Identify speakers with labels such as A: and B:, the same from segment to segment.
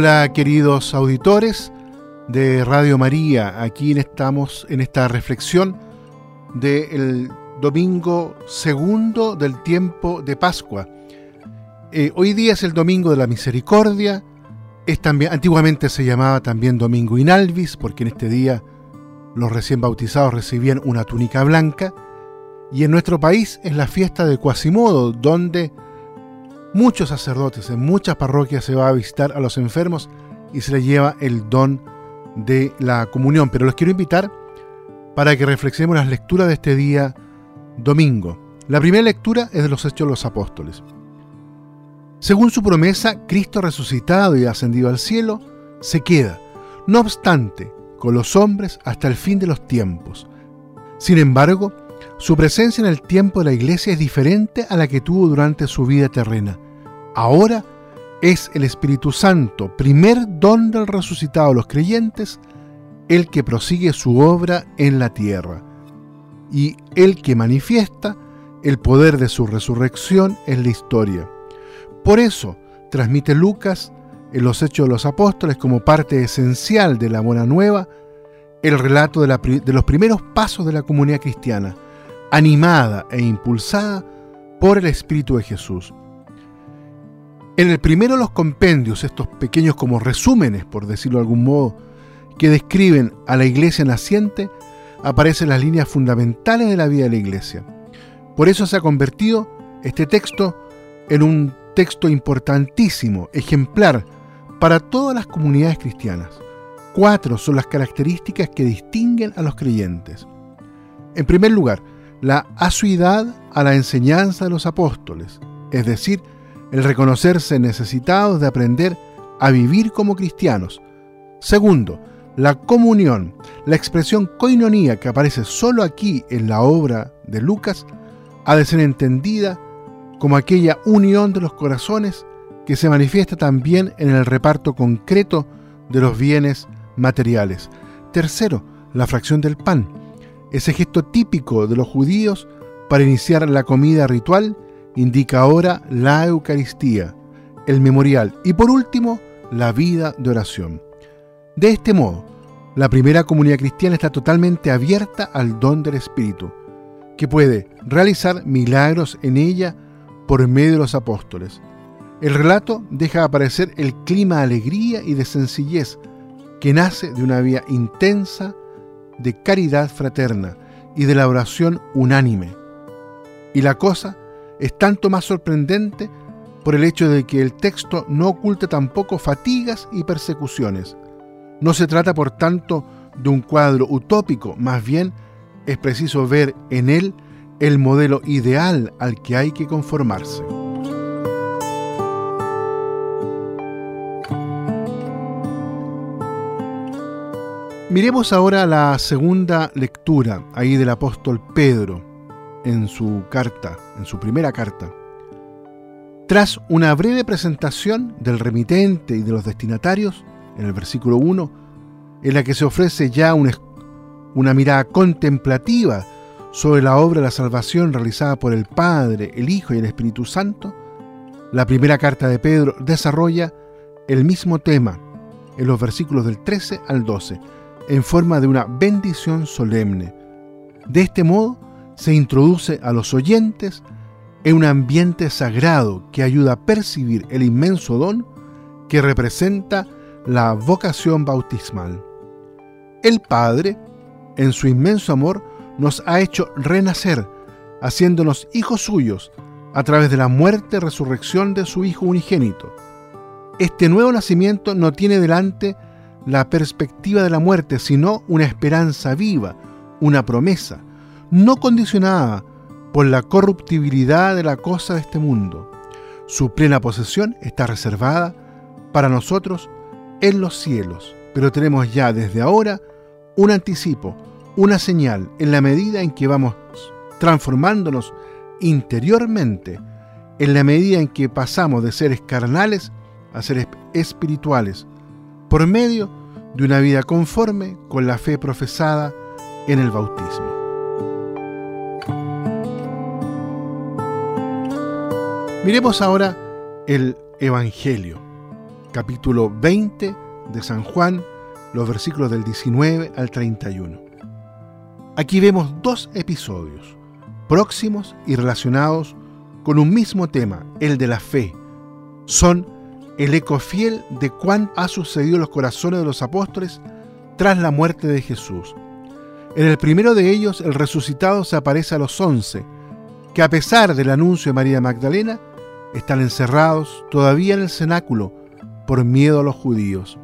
A: Hola queridos auditores de Radio María, aquí estamos en esta reflexión del domingo segundo del tiempo de Pascua. Eh, hoy día es el domingo de la misericordia, es también, antiguamente se llamaba también domingo inalvis, porque en este día los recién bautizados recibían una túnica blanca, y en nuestro país es la fiesta de Quasimodo, donde muchos sacerdotes en muchas parroquias se va a visitar a los enfermos y se les lleva el don de la comunión. Pero los quiero invitar para que reflexionemos las lecturas de este día domingo. La primera lectura es de los Hechos de los Apóstoles. Según su promesa, Cristo resucitado y ascendido al cielo se queda, no obstante, con los hombres hasta el fin de los tiempos. Sin embargo, su presencia en el tiempo de la iglesia es diferente a la que tuvo durante su vida terrena. Ahora es el Espíritu Santo, primer don del resucitado a los creyentes, el que prosigue su obra en la tierra y el que manifiesta el poder de su resurrección en la historia. Por eso transmite Lucas en los Hechos de los Apóstoles como parte esencial de la Buena Nueva el relato de, de los primeros pasos de la comunidad cristiana animada e impulsada por el Espíritu de Jesús. En el primero de los compendios, estos pequeños como resúmenes, por decirlo de algún modo, que describen a la iglesia naciente, aparecen las líneas fundamentales de la vida de la iglesia. Por eso se ha convertido este texto en un texto importantísimo, ejemplar, para todas las comunidades cristianas. Cuatro son las características que distinguen a los creyentes. En primer lugar, la asuidad a la enseñanza de los apóstoles, es decir, el reconocerse necesitados de aprender a vivir como cristianos. Segundo, la comunión, la expresión koinonía que aparece solo aquí en la obra de Lucas, ha de ser entendida como aquella unión de los corazones que se manifiesta también en el reparto concreto de los bienes materiales. Tercero, la fracción del pan, ese gesto típico de los judíos para iniciar la comida ritual indica ahora la Eucaristía, el memorial y por último la vida de oración. De este modo, la primera comunidad cristiana está totalmente abierta al don del Espíritu, que puede realizar milagros en ella por medio de los apóstoles. El relato deja aparecer el clima de alegría y de sencillez que nace de una vida intensa, de caridad fraterna y de la oración unánime. Y la cosa es tanto más sorprendente por el hecho de que el texto no oculta tampoco fatigas y persecuciones. No se trata, por tanto, de un cuadro utópico, más bien es preciso ver en él el modelo ideal al que hay que conformarse. Miremos ahora la segunda lectura ahí del apóstol Pedro en su carta, en su primera carta. Tras una breve presentación del remitente y de los destinatarios, en el versículo 1, en la que se ofrece ya una, una mirada contemplativa sobre la obra de la salvación realizada por el Padre, el Hijo y el Espíritu Santo, la primera carta de Pedro desarrolla el mismo tema en los versículos del 13 al 12 en forma de una bendición solemne. De este modo se introduce a los oyentes en un ambiente sagrado que ayuda a percibir el inmenso don que representa la vocación bautismal. El Padre, en su inmenso amor, nos ha hecho renacer, haciéndonos hijos suyos a través de la muerte y resurrección de su Hijo unigénito. Este nuevo nacimiento no tiene delante la perspectiva de la muerte, sino una esperanza viva, una promesa, no condicionada por la corruptibilidad de la cosa de este mundo. Su plena posesión está reservada para nosotros en los cielos, pero tenemos ya desde ahora un anticipo, una señal en la medida en que vamos transformándonos interiormente, en la medida en que pasamos de seres carnales a seres espirituales, por medio de una vida conforme con la fe profesada en el bautismo. Miremos ahora el Evangelio, capítulo 20 de San Juan, los versículos del 19 al 31. Aquí vemos dos episodios próximos y relacionados con un mismo tema, el de la fe. Son el eco fiel de cuán ha sucedido los corazones de los apóstoles tras la muerte de Jesús. En el primero de ellos, el resucitado se aparece a los once, que a pesar del anuncio de María Magdalena, están encerrados todavía en el cenáculo por miedo a los judíos.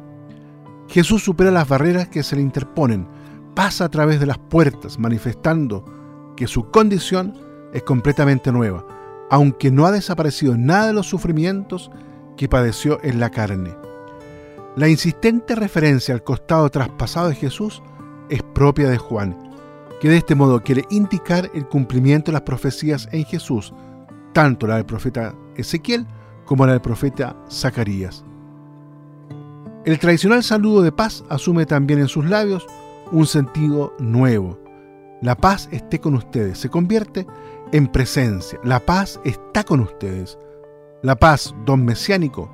A: Jesús supera las barreras que se le interponen, pasa a través de las puertas, manifestando que su condición es completamente nueva, aunque no ha desaparecido nada de los sufrimientos que padeció en la carne. La insistente referencia al costado traspasado de Jesús es propia de Juan, que de este modo quiere indicar el cumplimiento de las profecías en Jesús, tanto la del profeta Ezequiel como la del profeta Zacarías. El tradicional saludo de paz asume también en sus labios un sentido nuevo. La paz esté con ustedes. Se convierte en presencia. La paz está con ustedes. La paz, don mesiánico,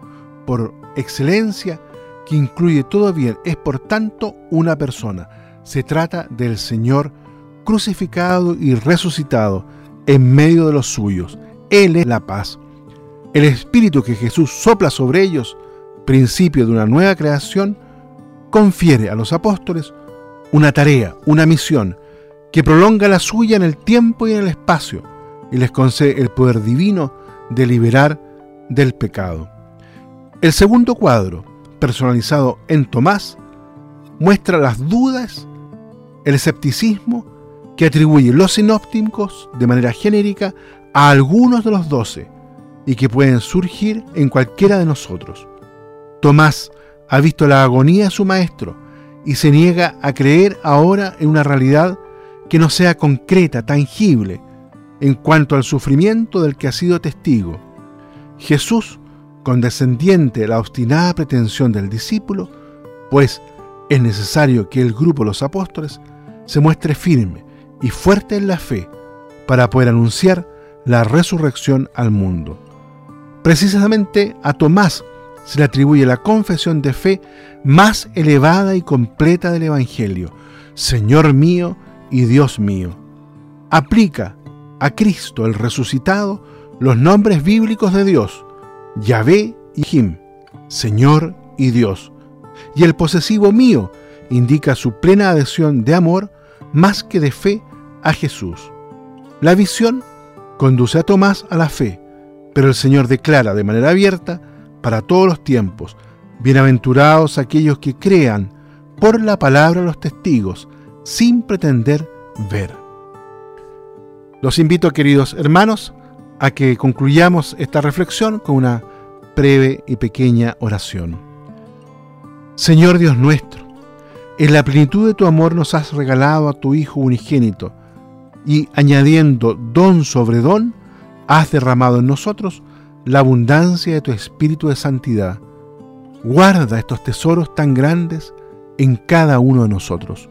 A: por excelencia, que incluye todo bien, es por tanto una persona. Se trata del Señor crucificado y resucitado en medio de los suyos. Él es la paz. El espíritu que Jesús sopla sobre ellos, principio de una nueva creación, confiere a los apóstoles una tarea, una misión, que prolonga la suya en el tiempo y en el espacio, y les concede el poder divino de liberar del pecado. El segundo cuadro, personalizado en Tomás, muestra las dudas, el escepticismo que atribuyen los sinópticos de manera genérica a algunos de los doce y que pueden surgir en cualquiera de nosotros. Tomás ha visto la agonía de su maestro y se niega a creer ahora en una realidad que no sea concreta, tangible, en cuanto al sufrimiento del que ha sido testigo. Jesús, condescendiente de la obstinada pretensión del discípulo, pues es necesario que el grupo de los apóstoles se muestre firme y fuerte en la fe para poder anunciar la resurrección al mundo. Precisamente a Tomás se le atribuye la confesión de fe más elevada y completa del Evangelio, Señor mío y Dios mío. Aplica a Cristo el resucitado los nombres bíblicos de Dios, Yahvé y Jim, Señor y Dios. Y el posesivo mío indica su plena adhesión de amor más que de fe a Jesús. La visión conduce a Tomás a la fe, pero el Señor declara de manera abierta para todos los tiempos, bienaventurados aquellos que crean por la palabra de los testigos, sin pretender ver. Los invito, queridos hermanos, a que concluyamos esta reflexión con una breve y pequeña oración. Señor Dios nuestro, en la plenitud de tu amor nos has regalado a tu Hijo unigénito, y añadiendo don sobre don, has derramado en nosotros la abundancia de tu espíritu de santidad. Guarda estos tesoros tan grandes en cada uno de nosotros.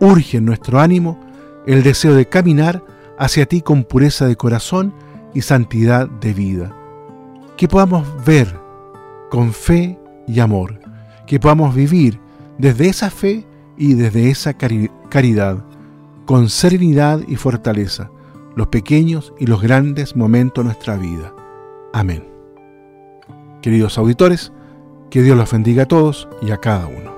A: Urge en nuestro ánimo el deseo de caminar hacia ti con pureza de corazón y santidad de vida. Que podamos ver con fe y amor, que podamos vivir desde esa fe y desde esa caridad, con serenidad y fortaleza, los pequeños y los grandes momentos de nuestra vida. Amén. Queridos auditores, que Dios los bendiga a todos y a cada uno.